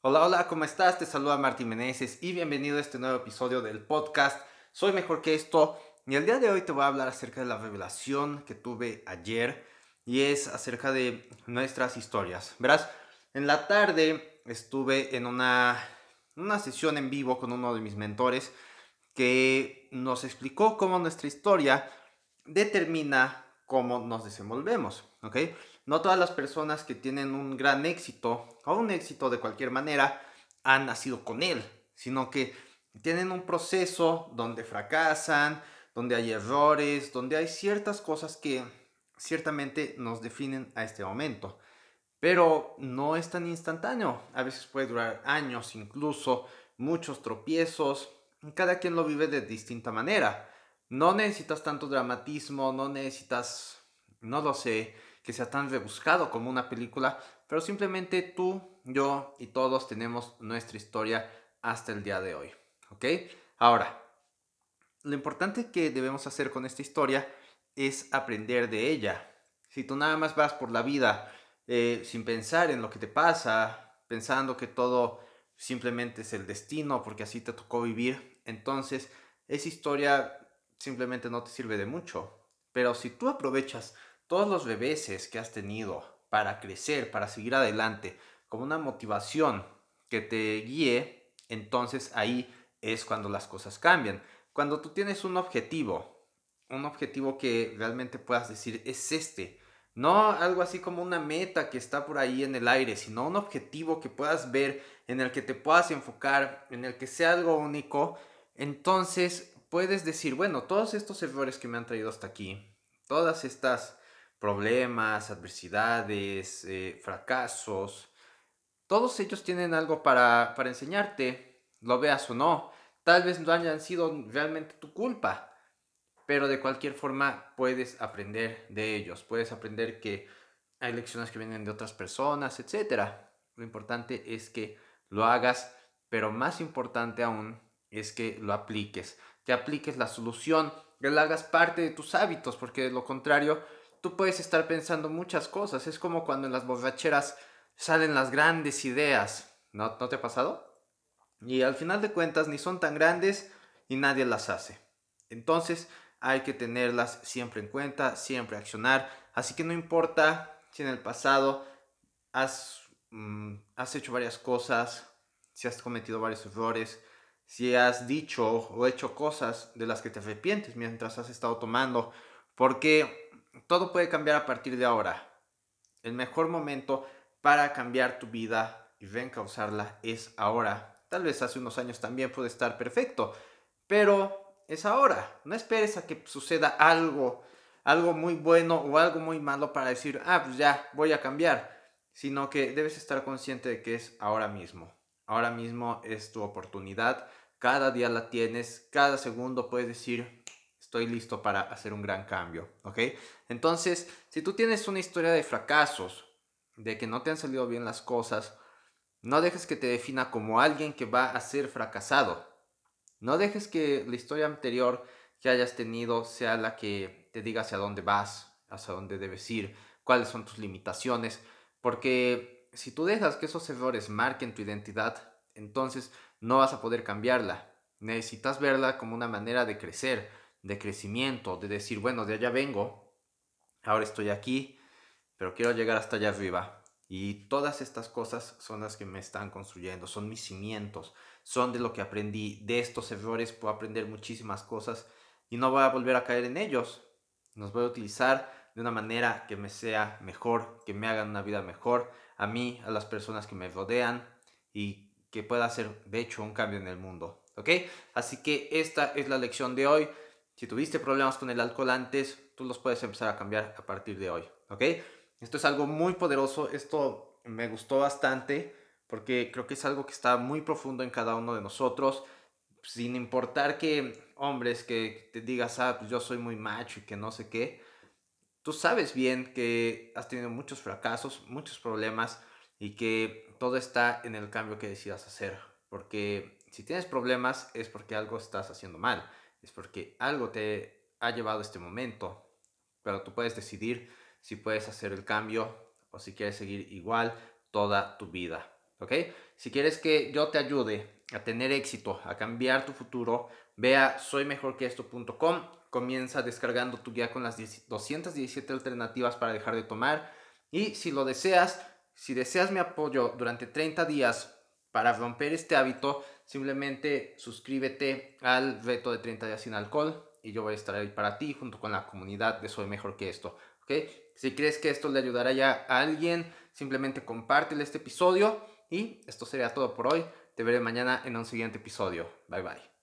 Hola, hola, ¿cómo estás? Te saluda Martín Meneses y bienvenido a este nuevo episodio del podcast Soy Mejor que esto. Y el día de hoy te voy a hablar acerca de la revelación que tuve ayer y es acerca de nuestras historias. Verás, en la tarde estuve en una, una sesión en vivo con uno de mis mentores que nos explicó cómo nuestra historia determina cómo nos desenvolvemos, ¿ok? No todas las personas que tienen un gran éxito o un éxito de cualquier manera han nacido con él, sino que tienen un proceso donde fracasan, donde hay errores, donde hay ciertas cosas que ciertamente nos definen a este momento. Pero no es tan instantáneo, a veces puede durar años, incluso muchos tropiezos, cada quien lo vive de distinta manera. No necesitas tanto dramatismo, no necesitas, no lo sé, que sea tan rebuscado como una película, pero simplemente tú, yo y todos tenemos nuestra historia hasta el día de hoy. ¿Ok? Ahora, lo importante que debemos hacer con esta historia es aprender de ella. Si tú nada más vas por la vida eh, sin pensar en lo que te pasa, pensando que todo simplemente es el destino porque así te tocó vivir, entonces esa historia simplemente no te sirve de mucho. Pero si tú aprovechas todos los reveses que has tenido para crecer, para seguir adelante, como una motivación que te guíe, entonces ahí es cuando las cosas cambian. Cuando tú tienes un objetivo, un objetivo que realmente puedas decir es este, no algo así como una meta que está por ahí en el aire, sino un objetivo que puedas ver, en el que te puedas enfocar, en el que sea algo único, entonces puedes decir, bueno, todos estos errores que me han traído hasta aquí, todas estas problemas, adversidades, eh, fracasos, todos ellos tienen algo para, para enseñarte, lo veas o no. Tal vez no hayan sido realmente tu culpa, pero de cualquier forma puedes aprender de ellos, puedes aprender que hay lecciones que vienen de otras personas, etc. Lo importante es que lo hagas, pero más importante aún es que lo apliques, que apliques la solución, que lo hagas parte de tus hábitos, porque de lo contrario tú puedes estar pensando muchas cosas. Es como cuando en las borracheras salen las grandes ideas. ¿No, ¿No te ha pasado? Y al final de cuentas ni son tan grandes y nadie las hace. Entonces hay que tenerlas siempre en cuenta, siempre accionar. Así que no importa si en el pasado has, mm, has hecho varias cosas, si has cometido varios errores, si has dicho o hecho cosas de las que te arrepientes mientras has estado tomando, porque todo puede cambiar a partir de ahora. El mejor momento para cambiar tu vida y reencauzarla es ahora. Tal vez hace unos años también puede estar perfecto, pero es ahora. No esperes a que suceda algo, algo muy bueno o algo muy malo para decir, ah, pues ya, voy a cambiar. Sino que debes estar consciente de que es ahora mismo. Ahora mismo es tu oportunidad. Cada día la tienes, cada segundo puedes decir, estoy listo para hacer un gran cambio, ¿ok? Entonces, si tú tienes una historia de fracasos, de que no te han salido bien las cosas, no dejes que te defina como alguien que va a ser fracasado. No dejes que la historia anterior que hayas tenido sea la que te diga hacia dónde vas, hacia dónde debes ir, cuáles son tus limitaciones, porque si tú dejas que esos errores marquen tu identidad, entonces no vas a poder cambiarla. Necesitas verla como una manera de crecer, de crecimiento, de decir, bueno, de allá vengo, ahora estoy aquí, pero quiero llegar hasta allá arriba. Y todas estas cosas son las que me están construyendo, son mis cimientos, son de lo que aprendí. De estos errores puedo aprender muchísimas cosas y no voy a volver a caer en ellos. Los voy a utilizar de una manera que me sea mejor, que me hagan una vida mejor, a mí, a las personas que me rodean y que pueda hacer, de hecho, un cambio en el mundo. ¿Ok? Así que esta es la lección de hoy. Si tuviste problemas con el alcohol antes, tú los puedes empezar a cambiar a partir de hoy, ¿ok? Esto es algo muy poderoso, esto me gustó bastante porque creo que es algo que está muy profundo en cada uno de nosotros, sin importar que hombres que te digas, ah, pues yo soy muy macho y que no sé qué, tú sabes bien que has tenido muchos fracasos, muchos problemas y que todo está en el cambio que decidas hacer, porque si tienes problemas es porque algo estás haciendo mal es porque algo te ha llevado a este momento, pero tú puedes decidir si puedes hacer el cambio o si quieres seguir igual toda tu vida. ¿ok? Si quieres que yo te ayude a tener éxito, a cambiar tu futuro, ve a soymejorqueesto.com, comienza descargando tu guía con las 217 alternativas para dejar de tomar y si lo deseas, si deseas mi apoyo durante 30 días para romper este hábito, simplemente suscríbete al reto de 30 días sin alcohol y yo voy a estar ahí para ti junto con la comunidad de Soy Mejor que esto. ¿ok? Si crees que esto le ayudará ya a alguien, simplemente compártele este episodio y esto sería todo por hoy. Te veré mañana en un siguiente episodio. Bye bye.